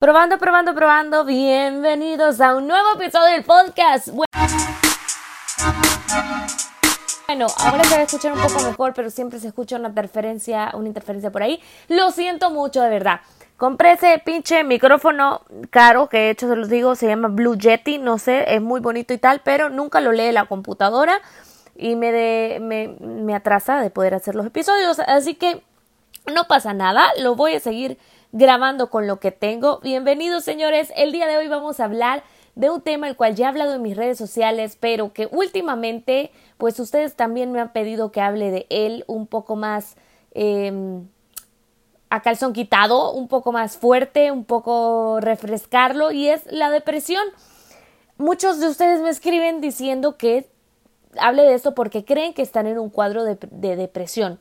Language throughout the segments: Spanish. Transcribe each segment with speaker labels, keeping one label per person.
Speaker 1: Probando, probando, probando. Bienvenidos a un nuevo episodio del podcast. Bueno, ahora se va a escuchar un poco mejor, pero siempre se escucha una interferencia, una interferencia por ahí. Lo siento mucho, de verdad. Compré ese pinche micrófono caro que de hecho se los digo, se llama Blue Yeti, no sé, es muy bonito y tal, pero nunca lo lee la computadora y me, de, me, me atrasa de poder hacer los episodios. Así que no pasa nada, lo voy a seguir grabando con lo que tengo. Bienvenidos señores, el día de hoy vamos a hablar de un tema el cual ya he hablado en mis redes sociales, pero que últimamente pues ustedes también me han pedido que hable de él un poco más eh, a calzón quitado, un poco más fuerte, un poco refrescarlo y es la depresión. Muchos de ustedes me escriben diciendo que hable de esto porque creen que están en un cuadro de, de depresión.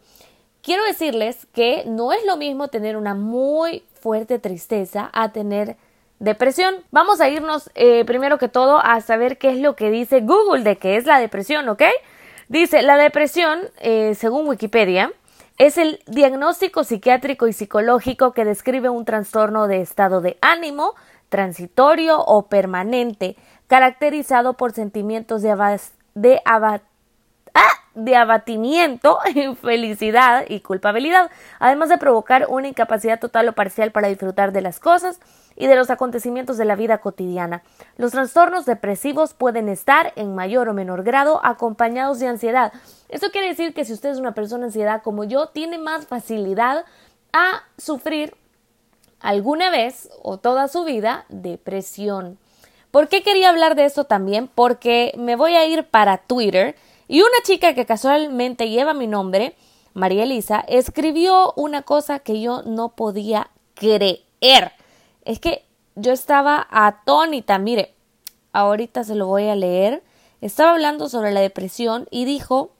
Speaker 1: Quiero decirles que no es lo mismo tener una muy fuerte tristeza a tener depresión. Vamos a irnos eh, primero que todo a saber qué es lo que dice Google de qué es la depresión, ¿ok? Dice, la depresión, eh, según Wikipedia, es el diagnóstico psiquiátrico y psicológico que describe un trastorno de estado de ánimo transitorio o permanente, caracterizado por sentimientos de, de, de abatimiento, infelicidad y culpabilidad, además de provocar una incapacidad total o parcial para disfrutar de las cosas y de los acontecimientos de la vida cotidiana. Los trastornos depresivos pueden estar en mayor o menor grado acompañados de ansiedad. Esto quiere decir que si usted es una persona ansiedad como yo, tiene más facilidad a sufrir alguna vez o toda su vida depresión. ¿Por qué quería hablar de esto también? Porque me voy a ir para Twitter y una chica que casualmente lleva mi nombre, María Elisa, escribió una cosa que yo no podía creer. Es que yo estaba atónita. Mire, ahorita se lo voy a leer. Estaba hablando sobre la depresión y dijo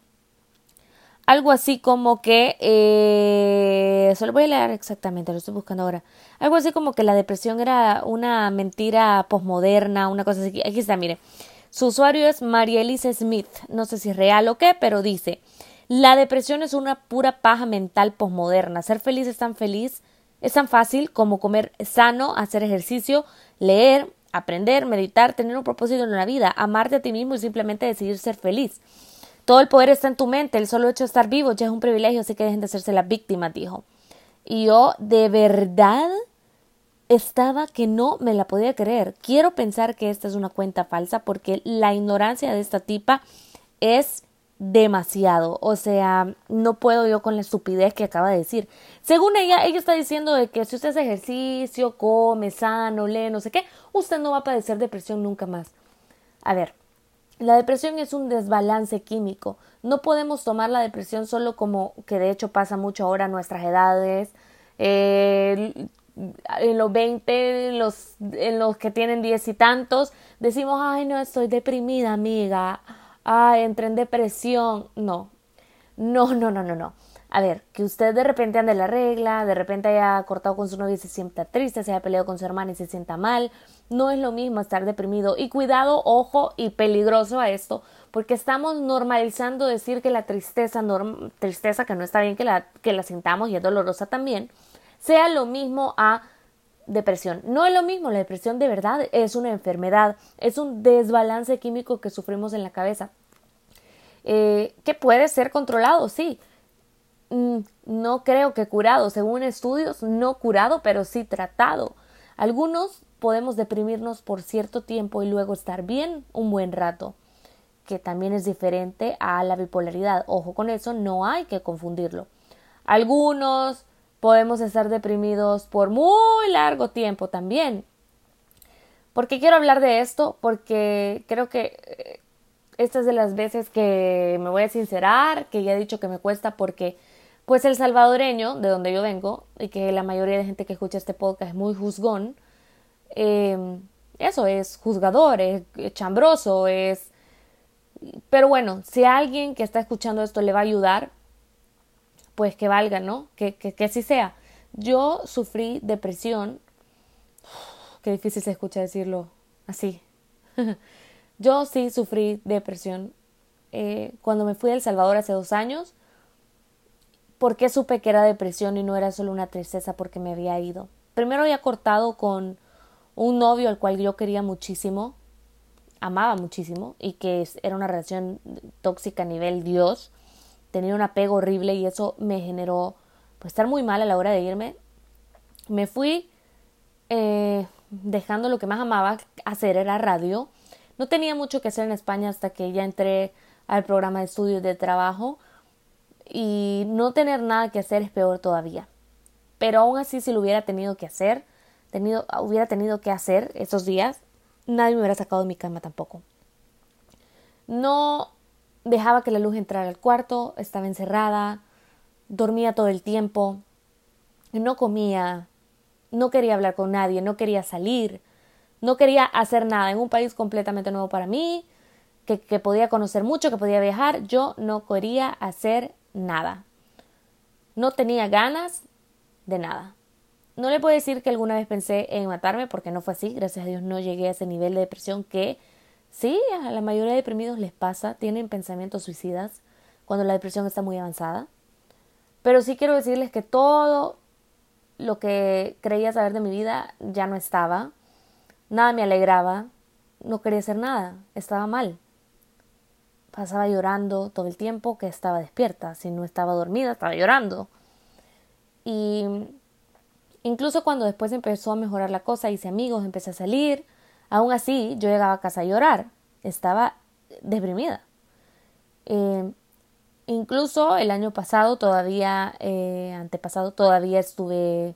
Speaker 1: algo así como que, eh, se lo voy a leer exactamente, lo estoy buscando ahora. Algo así como que la depresión era una mentira posmoderna, una cosa así. Aquí está, mire. Su usuario es Elise Smith. No sé si es real o qué, pero dice: La depresión es una pura paja mental posmoderna. Ser feliz es tan feliz, es tan fácil como comer sano, hacer ejercicio, leer, aprender, meditar, tener un propósito en la vida, amarte a ti mismo y simplemente decidir ser feliz. Todo el poder está en tu mente, el solo hecho de estar vivo ya es un privilegio, así que dejen de hacerse la víctima, dijo. Y yo, de verdad, estaba que no me la podía creer. Quiero pensar que esta es una cuenta falsa porque la ignorancia de esta tipa es demasiado. O sea, no puedo yo con la estupidez que acaba de decir. Según ella, ella está diciendo de que si usted hace ejercicio, come sano, lee, no sé qué, usted no va a padecer depresión nunca más. A ver, la depresión es un desbalance químico. No podemos tomar la depresión solo como que de hecho pasa mucho ahora a nuestras edades. Eh, en los 20, en los, en los que tienen diez y tantos, decimos, ay, no, estoy deprimida, amiga, ay, entré en depresión. No, no, no, no, no, no. A ver, que usted de repente ande la regla, de repente haya cortado con su novia y se sienta triste, se haya peleado con su hermana y se sienta mal, no es lo mismo estar deprimido. Y cuidado, ojo y peligroso a esto, porque estamos normalizando decir que la tristeza, tristeza que no está bien que la, que la sintamos y es dolorosa también, sea lo mismo a depresión. No es lo mismo, la depresión de verdad es una enfermedad, es un desbalance químico que sufrimos en la cabeza, eh, que puede ser controlado, sí. Mm, no creo que curado, según estudios, no curado, pero sí tratado. Algunos podemos deprimirnos por cierto tiempo y luego estar bien un buen rato, que también es diferente a la bipolaridad. Ojo con eso, no hay que confundirlo. Algunos podemos estar deprimidos por muy largo tiempo también. ¿Por qué quiero hablar de esto? Porque creo que eh, esta es de las veces que me voy a sincerar, que ya he dicho que me cuesta porque pues el salvadoreño, de donde yo vengo, y que la mayoría de gente que escucha este podcast es muy juzgón, em, eso es juzgador, es chambroso, es... Pero bueno, si alguien que está escuchando esto le va a ayudar, pues que valga, ¿no? Que, que, que así sea. Yo sufrí depresión. Qué difícil se escucha decirlo así. Yo sí sufrí depresión eh, cuando me fui a El Salvador hace dos años. ¿Por qué supe que era depresión y no era solo una tristeza porque me había ido? Primero había cortado con un novio al cual yo quería muchísimo, amaba muchísimo y que era una relación tóxica a nivel Dios. Tenía un apego horrible y eso me generó pues estar muy mal a la hora de irme. Me fui eh, dejando lo que más amaba hacer era radio. No tenía mucho que hacer en España hasta que ya entré al programa de estudios de trabajo y no tener nada que hacer es peor todavía. Pero aún así si lo hubiera tenido que hacer, tenido, hubiera tenido que hacer esos días, nadie me hubiera sacado de mi cama tampoco. No dejaba que la luz entrara al cuarto, estaba encerrada, dormía todo el tiempo, no comía, no quería hablar con nadie, no quería salir, no quería hacer nada en un país completamente nuevo para mí, que, que podía conocer mucho, que podía viajar, yo no quería hacer nada. No tenía ganas de nada. No le puedo decir que alguna vez pensé en matarme porque no fue así, gracias a Dios no llegué a ese nivel de depresión que sí, a la mayoría de deprimidos les pasa, tienen pensamientos suicidas cuando la depresión está muy avanzada. Pero sí quiero decirles que todo lo que creía saber de mi vida ya no estaba. Nada me alegraba. No quería hacer nada. Estaba mal. Pasaba llorando todo el tiempo que estaba despierta. Si no estaba dormida, estaba llorando. Y incluso cuando después empezó a mejorar la cosa, hice amigos, empecé a salir. Aún así, yo llegaba a casa a llorar. Estaba deprimida. Eh, Incluso el año pasado, todavía, eh, antepasado, todavía estuve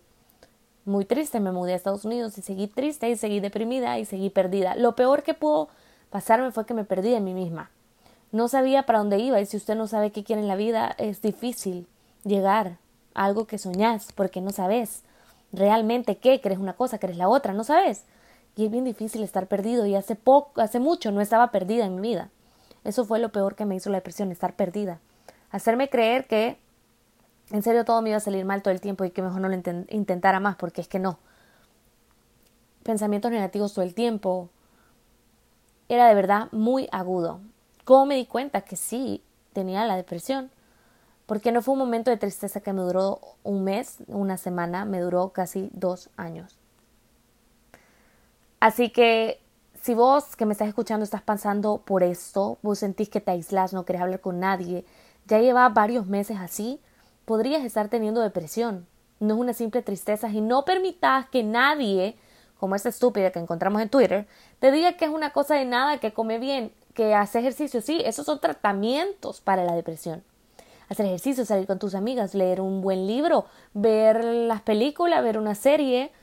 Speaker 1: muy triste. Me mudé a Estados Unidos y seguí triste y seguí deprimida y seguí perdida. Lo peor que pudo pasarme fue que me perdí de mí misma. No sabía para dónde iba y si usted no sabe qué quiere en la vida, es difícil llegar a algo que soñás porque no sabes realmente qué, crees una cosa, crees la otra, no sabes. Y es bien difícil estar perdido y hace poco, hace mucho no estaba perdida en mi vida. Eso fue lo peor que me hizo la depresión, estar perdida hacerme creer que en serio todo me iba a salir mal todo el tiempo y que mejor no lo intentara más, porque es que no. Pensamientos negativos todo el tiempo. Era de verdad muy agudo. ¿Cómo me di cuenta que sí tenía la depresión? Porque no fue un momento de tristeza que me duró un mes, una semana, me duró casi dos años. Así que si vos que me estás escuchando estás pasando por esto, vos sentís que te aislas, no querés hablar con nadie, ya lleva varios meses así, podrías estar teniendo depresión. No es una simple tristeza y no permitas que nadie, como esa estúpida que encontramos en Twitter, te diga que es una cosa de nada, que come bien, que hace ejercicio. Sí, esos son tratamientos para la depresión. Hacer ejercicio, salir con tus amigas, leer un buen libro, ver las películas, ver una serie.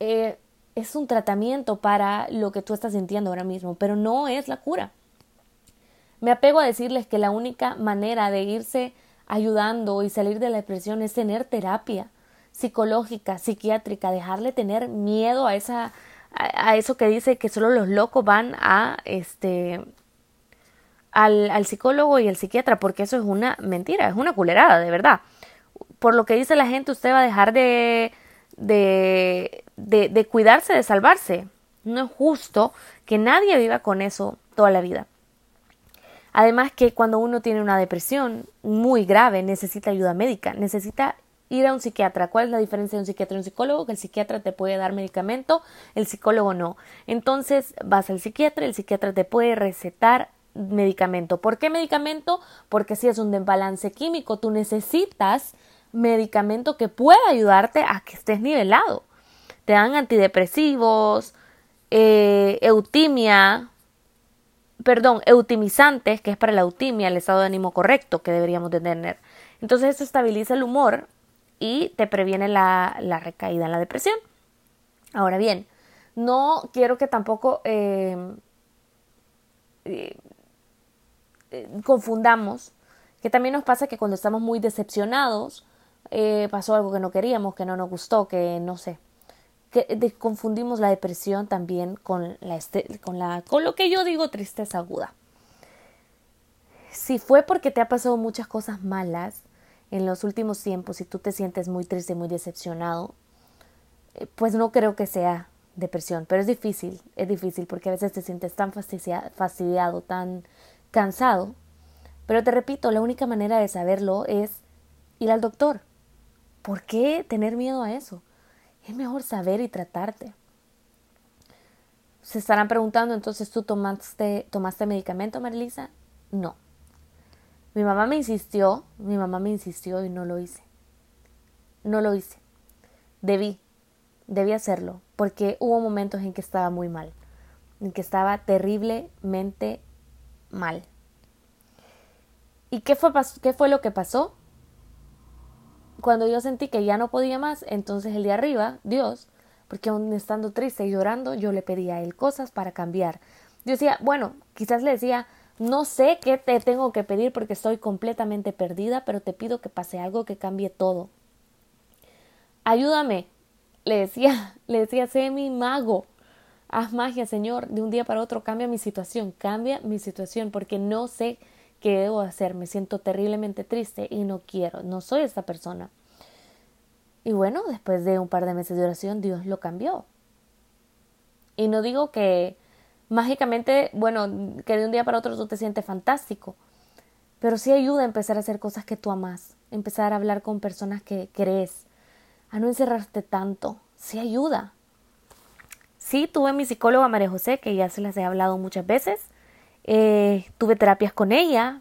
Speaker 1: Eh, es un tratamiento para lo que tú estás sintiendo ahora mismo, pero no es la cura. Me apego a decirles que la única manera de irse ayudando y salir de la depresión es tener terapia psicológica, psiquiátrica, dejarle tener miedo a esa a, eso que dice que solo los locos van a este al, al psicólogo y al psiquiatra, porque eso es una mentira, es una culerada, de verdad. Por lo que dice la gente, usted va a dejar de, de, de, cuidarse, de salvarse. No es justo que nadie viva con eso toda la vida. Además que cuando uno tiene una depresión muy grave necesita ayuda médica, necesita ir a un psiquiatra. ¿Cuál es la diferencia de un psiquiatra y un psicólogo? Que el psiquiatra te puede dar medicamento, el psicólogo no. Entonces vas al psiquiatra, el psiquiatra te puede recetar medicamento. ¿Por qué medicamento? Porque si es un desbalance químico, tú necesitas medicamento que pueda ayudarte a que estés nivelado. Te dan antidepresivos, eh, eutimia, perdón, eutimizantes, que es para la eutimia, el estado de ánimo correcto que deberíamos de tener. Entonces eso estabiliza el humor y te previene la, la recaída en la depresión. Ahora bien, no quiero que tampoco em, eh, confundamos que también nos pasa que cuando estamos muy decepcionados, eh, pasó algo que no queríamos, que no nos gustó, que no sé, que confundimos la depresión también con, la, este, con, con lo que yo digo tristeza aguda. Si fue porque te ha pasado muchas cosas malas en los últimos tiempos y tú te sientes muy triste, muy decepcionado, eh, pues no creo que sea depresión, pero es difícil, es difícil porque a veces te sientes tan fastidiado, tan cansado. Pero te repito, la única manera de saberlo es ir al doctor. ¿Por qué tener miedo a eso? es mejor saber y tratarte. Se estarán preguntando, entonces tú tomaste, tomaste medicamento, Marilisa? No. Mi mamá me insistió, mi mamá me insistió y no lo hice. No lo hice. Debí, debí hacerlo, porque hubo momentos en que estaba muy mal, en que estaba terriblemente mal. ¿Y qué fue, qué fue lo que pasó? Cuando yo sentí que ya no podía más, entonces el de arriba, Dios, porque aún estando triste y llorando, yo le pedía a él cosas para cambiar. Yo decía, bueno, quizás le decía, no sé qué te tengo que pedir porque estoy completamente perdida, pero te pido que pase algo que cambie todo. Ayúdame, le decía, le decía, sé mi mago. Haz magia, Señor, de un día para otro cambia mi situación, cambia mi situación porque no sé qué debo hacer, me siento terriblemente triste y no quiero, no soy esta persona. Y bueno, después de un par de meses de oración, Dios lo cambió. Y no digo que mágicamente, bueno, que de un día para otro tú te sientes fantástico, pero sí ayuda a empezar a hacer cosas que tú amas, empezar a hablar con personas que crees, a no encerrarte tanto, sí ayuda. Sí, tuve mi psicóloga María José, que ya se las he hablado muchas veces, eh, tuve terapias con ella,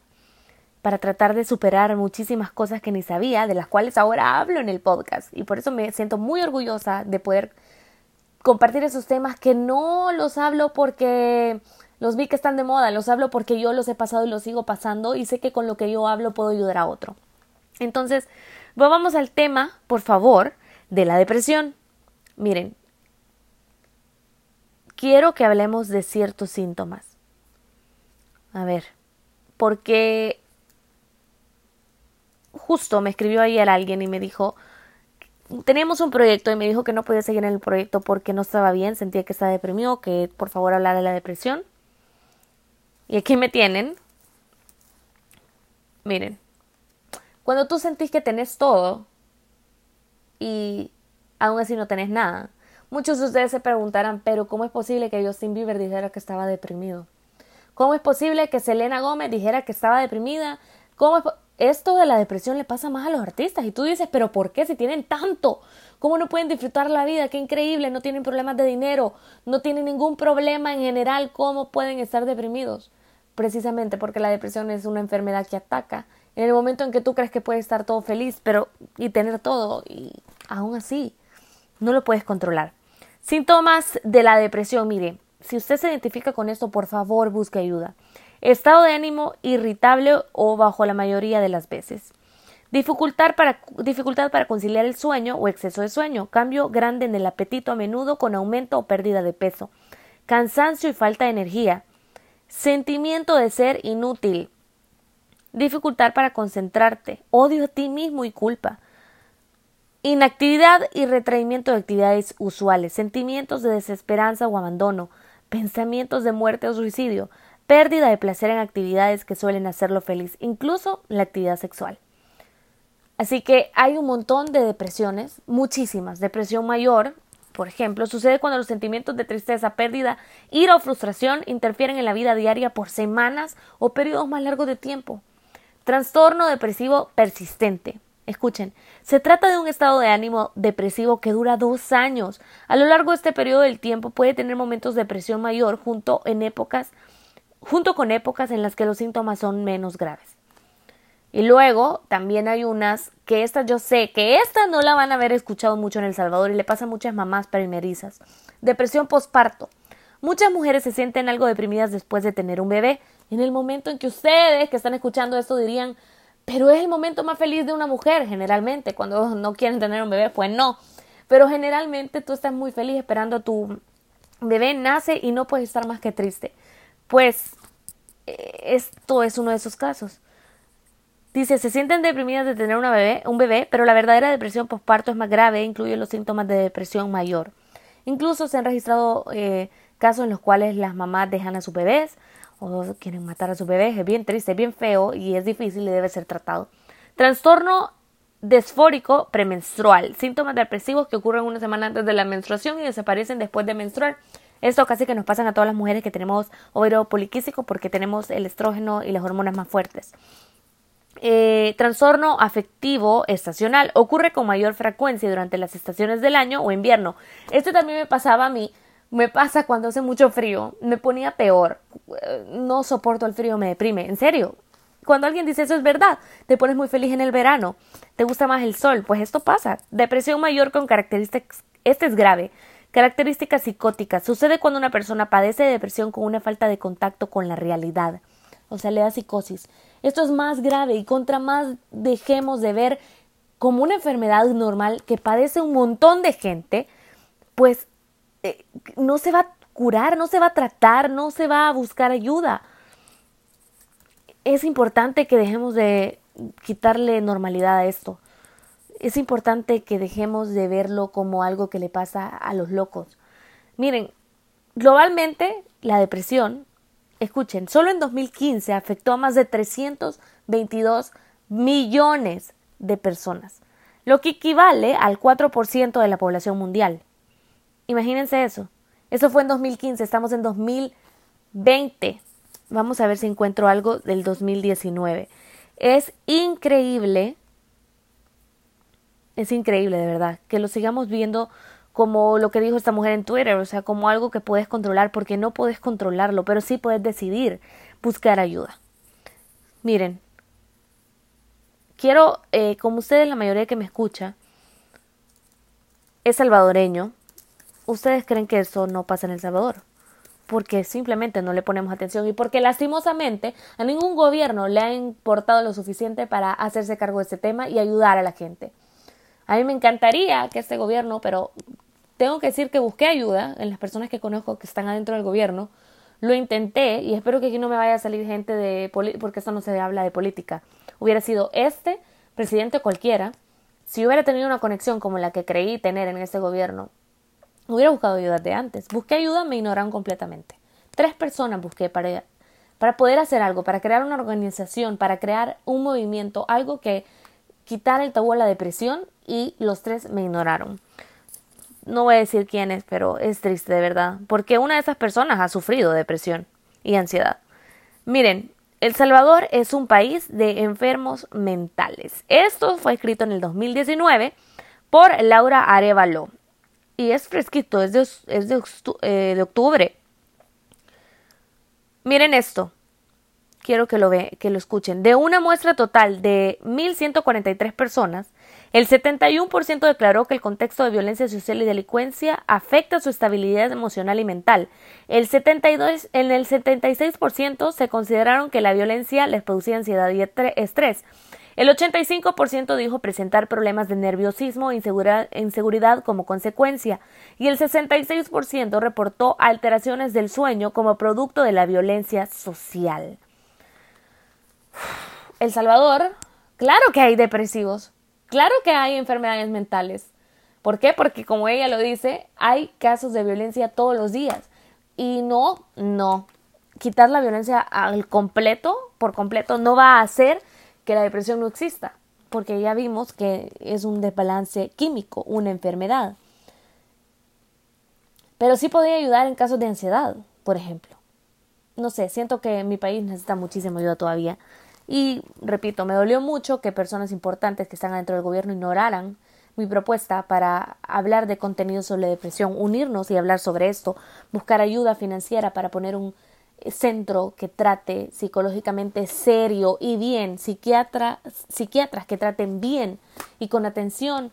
Speaker 1: para tratar de superar muchísimas cosas que ni sabía, de las cuales ahora hablo en el podcast. Y por eso me siento muy orgullosa de poder compartir esos temas que no los hablo porque los vi que están de moda, los hablo porque yo los he pasado y los sigo pasando y sé que con lo que yo hablo puedo ayudar a otro. Entonces, vamos al tema, por favor, de la depresión. Miren, quiero que hablemos de ciertos síntomas. A ver, porque justo me escribió ayer alguien y me dijo, teníamos un proyecto y me dijo que no podía seguir en el proyecto porque no estaba bien, sentía que estaba deprimido, que por favor hablara de la depresión. Y aquí me tienen. Miren, cuando tú sentís que tenés todo y aún así no tenés nada, muchos de ustedes se preguntarán, pero ¿cómo es posible que Justin Bieber dijera que estaba deprimido? ¿Cómo es posible que Selena Gómez dijera que estaba deprimida? ¿Cómo es esto de la depresión le pasa más a los artistas y tú dices, pero ¿por qué si tienen tanto? ¿Cómo no pueden disfrutar la vida? Qué increíble, no tienen problemas de dinero, no tienen ningún problema en general, ¿cómo pueden estar deprimidos? Precisamente porque la depresión es una enfermedad que ataca. En el momento en que tú crees que puedes estar todo feliz, pero y tener todo y aún así no lo puedes controlar. Síntomas de la depresión, mire, si usted se identifica con esto, por favor, busque ayuda. Estado de ánimo irritable o bajo la mayoría de las veces. Dificultad para, dificultad para conciliar el sueño o exceso de sueño. Cambio grande en el apetito a menudo con aumento o pérdida de peso. Cansancio y falta de energía. Sentimiento de ser inútil. Dificultad para concentrarte. Odio a ti mismo y culpa. Inactividad y retraimiento de actividades usuales. Sentimientos de desesperanza o abandono. Pensamientos de muerte o suicidio pérdida de placer en actividades que suelen hacerlo feliz, incluso la actividad sexual. Así que hay un montón de depresiones, muchísimas. Depresión mayor, por ejemplo, sucede cuando los sentimientos de tristeza, pérdida, ira o frustración interfieren en la vida diaria por semanas o periodos más largos de tiempo. Trastorno depresivo persistente. Escuchen, se trata de un estado de ánimo depresivo que dura dos años. A lo largo de este periodo del tiempo puede tener momentos de depresión mayor junto en épocas junto con épocas en las que los síntomas son menos graves. Y luego también hay unas que estas yo sé que estas no la van a haber escuchado mucho en El Salvador y le pasa a muchas mamás primerizas. Depresión postparto. Muchas mujeres se sienten algo deprimidas después de tener un bebé. En el momento en que ustedes que están escuchando esto dirían, pero es el momento más feliz de una mujer, generalmente, cuando no quieren tener un bebé, pues no. Pero generalmente tú estás muy feliz esperando a tu bebé nace y no puedes estar más que triste. Pues eh, esto es uno de esos casos. Dice, se sienten deprimidas de tener una bebé, un bebé, pero la verdadera depresión postparto es más grave e incluye los síntomas de depresión mayor. Incluso se han registrado eh, casos en los cuales las mamás dejan a sus bebés o quieren matar a sus bebés. Es bien triste, es bien feo y es difícil y debe ser tratado. Trastorno desfórico premenstrual. Síntomas depresivos que ocurren una semana antes de la menstruación y desaparecen después de menstruar. Esto casi que nos pasa a todas las mujeres que tenemos ovario poliquístico porque tenemos el estrógeno y las hormonas más fuertes. Eh, trastorno afectivo estacional ocurre con mayor frecuencia durante las estaciones del año o invierno. Esto también me pasaba a mí Me pasa cuando hace mucho frío, me ponía peor. No soporto el frío, me deprime. En serio. Cuando alguien dice eso es verdad, te pones muy feliz en el verano, te gusta más el sol, pues esto pasa. Depresión mayor con características, este es grave. Características psicóticas. Sucede cuando una persona padece de depresión con una falta de contacto con la realidad. O sea, le da psicosis. Esto es más grave y contra más dejemos de ver como una enfermedad normal que padece un montón de gente, pues eh, no se va a curar, no se va a tratar, no se va a buscar ayuda. Es importante que dejemos de quitarle normalidad a esto. Es importante que dejemos de verlo como algo que le pasa a los locos. Miren, globalmente la depresión, escuchen, solo en 2015 afectó a más de 322 millones de personas, lo que equivale al 4% de la población mundial. Imagínense eso. Eso fue en 2015, estamos en 2020. Vamos a ver si encuentro algo del 2019. Es increíble, es increíble de verdad, que lo sigamos viendo como lo que dijo esta mujer en Twitter, o sea, como algo que puedes controlar, porque no puedes controlarlo, pero sí puedes decidir buscar ayuda. Miren, quiero, eh, como ustedes, la mayoría que me escucha, es salvadoreño, ustedes creen que eso no pasa en El Salvador, porque simplemente no le ponemos atención y porque lastimosamente a ningún gobierno le ha importado lo suficiente para hacerse cargo de este tema y ayudar a la gente. A mí me encantaría que este gobierno, pero tengo que decir que busqué ayuda en las personas que conozco que están adentro del gobierno, lo intenté y espero que aquí no me vaya a salir gente de porque eso no se habla de política. Hubiera sido este presidente cualquiera, si hubiera tenido una conexión como la que creí tener en este gobierno Hubiera buscado ayuda de antes. Busqué ayuda, me ignoraron completamente. Tres personas busqué para, para poder hacer algo, para crear una organización, para crear un movimiento, algo que quitara el tabú a la depresión y los tres me ignoraron. No voy a decir quiénes, pero es triste de verdad, porque una de esas personas ha sufrido depresión y ansiedad. Miren, El Salvador es un país de enfermos mentales. Esto fue escrito en el 2019 por Laura Arevalo y es fresquito, es de, es de, eh, de octubre. Miren esto. Quiero que lo, ve, que lo escuchen. De una muestra total de 1.143 personas, el 71% declaró que el contexto de violencia social y delincuencia afecta su estabilidad emocional y mental. El 72, en el 76% se consideraron que la violencia les producía ansiedad y estrés. El 85% dijo presentar problemas de nerviosismo e inseguridad como consecuencia, y el 66% reportó alteraciones del sueño como producto de la violencia social. El Salvador, claro que hay depresivos, claro que hay enfermedades mentales. ¿Por qué? Porque como ella lo dice, hay casos de violencia todos los días. Y no, no. Quitar la violencia al completo, por completo, no va a hacer que la depresión no exista, porque ya vimos que es un desbalance químico, una enfermedad. Pero sí podría ayudar en casos de ansiedad, por ejemplo. No sé, siento que mi país necesita muchísima ayuda todavía. Y repito, me dolió mucho que personas importantes que están dentro del gobierno ignoraran mi propuesta para hablar de contenido sobre depresión, unirnos y hablar sobre esto, buscar ayuda financiera para poner un centro que trate psicológicamente serio y bien, psiquiatra, psiquiatras que traten bien y con atención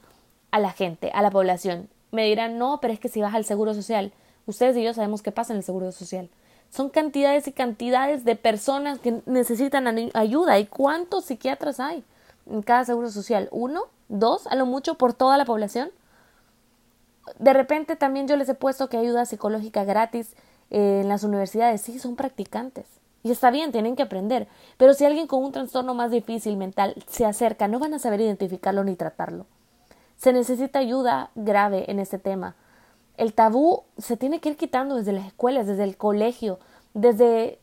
Speaker 1: a la gente, a la población. Me dirán, no, pero es que si vas al Seguro Social, ustedes y yo sabemos qué pasa en el Seguro Social. Son cantidades y cantidades de personas que necesitan ayuda. ¿Y cuántos psiquiatras hay en cada Seguro Social? ¿Uno? ¿Dos? A lo mucho por toda la población. De repente también yo les he puesto que ayuda psicológica gratis en las universidades, sí, son practicantes. Y está bien, tienen que aprender. Pero si alguien con un trastorno más difícil mental se acerca, no van a saber identificarlo ni tratarlo. Se necesita ayuda grave en este tema. El tabú se tiene que ir quitando desde las escuelas, desde el colegio, desde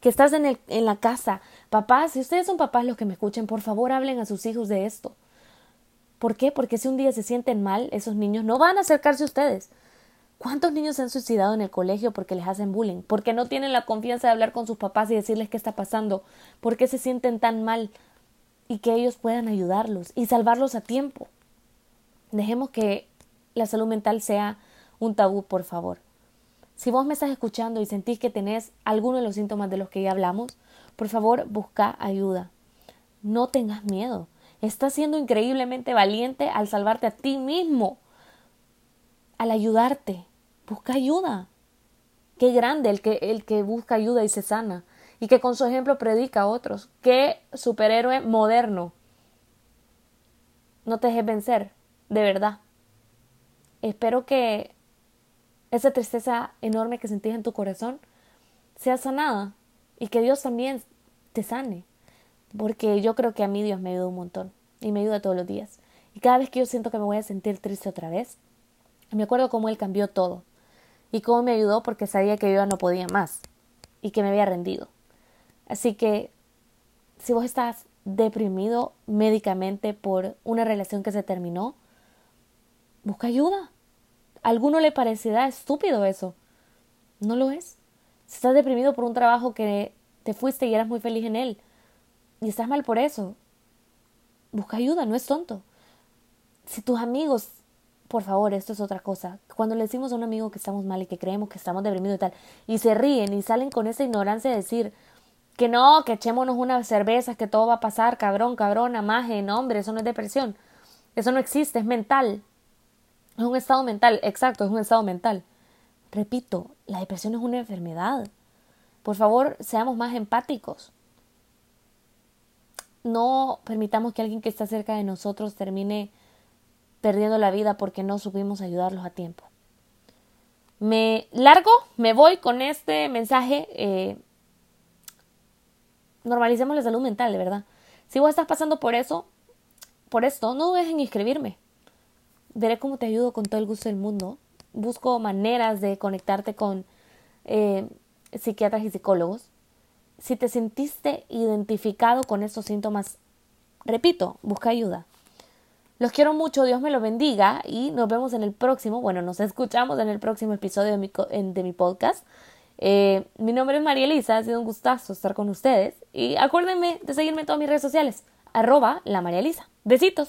Speaker 1: que estás en, el, en la casa. Papás, si ustedes son papás los que me escuchen, por favor hablen a sus hijos de esto. ¿Por qué? Porque si un día se sienten mal, esos niños no van a acercarse a ustedes. ¿Cuántos niños se han suicidado en el colegio porque les hacen bullying? Porque no tienen la confianza de hablar con sus papás y decirles qué está pasando, porque se sienten tan mal y que ellos puedan ayudarlos y salvarlos a tiempo. Dejemos que la salud mental sea un tabú, por favor. Si vos me estás escuchando y sentís que tenés alguno de los síntomas de los que ya hablamos, por favor busca ayuda. No tengas miedo. Estás siendo increíblemente valiente al salvarte a ti mismo, al ayudarte. Busca ayuda. Qué grande el que, el que busca ayuda y se sana y que con su ejemplo predica a otros. Qué superhéroe moderno. No te dejes vencer, de verdad. Espero que esa tristeza enorme que sentís en tu corazón sea sanada y que Dios también te sane. Porque yo creo que a mí Dios me ayuda un montón y me ayuda todos los días. Y cada vez que yo siento que me voy a sentir triste otra vez, me acuerdo cómo Él cambió todo y cómo me ayudó porque sabía que yo no podía más y que me había rendido. Así que si vos estás deprimido médicamente por una relación que se terminó, busca ayuda. A alguno le parecerá estúpido eso. No lo es. Si estás deprimido por un trabajo que te fuiste y eras muy feliz en él, y estás mal por eso, busca ayuda, no es tonto. Si tus amigos, por favor, esto es otra cosa. Cuando le decimos a un amigo que estamos mal y que creemos que estamos deprimidos y tal, y se ríen y salen con esa ignorancia de decir, que no, que echémonos unas cervezas, que todo va a pasar, cabrón, cabrona, maje, no, hombre, eso no es depresión. Eso no existe, es mental. Es un estado mental, exacto, es un estado mental. Repito, la depresión es una enfermedad. Por favor, seamos más empáticos. No permitamos que alguien que está cerca de nosotros termine perdiendo la vida porque no supimos ayudarlos a tiempo. Me largo, me voy con este mensaje. Eh, normalicemos la salud mental, de verdad. Si vos estás pasando por eso, por esto, no dudes en inscribirme. Veré cómo te ayudo con todo el gusto del mundo. Busco maneras de conectarte con eh, psiquiatras y psicólogos. Si te sentiste identificado con estos síntomas, repito, busca ayuda. Los quiero mucho, Dios me lo bendiga y nos vemos en el próximo, bueno, nos escuchamos en el próximo episodio de mi, de mi podcast. Eh, mi nombre es María Elisa, ha sido un gustazo estar con ustedes y acuérdenme de seguirme en todas mis redes sociales, arroba la María Elisa. Besitos.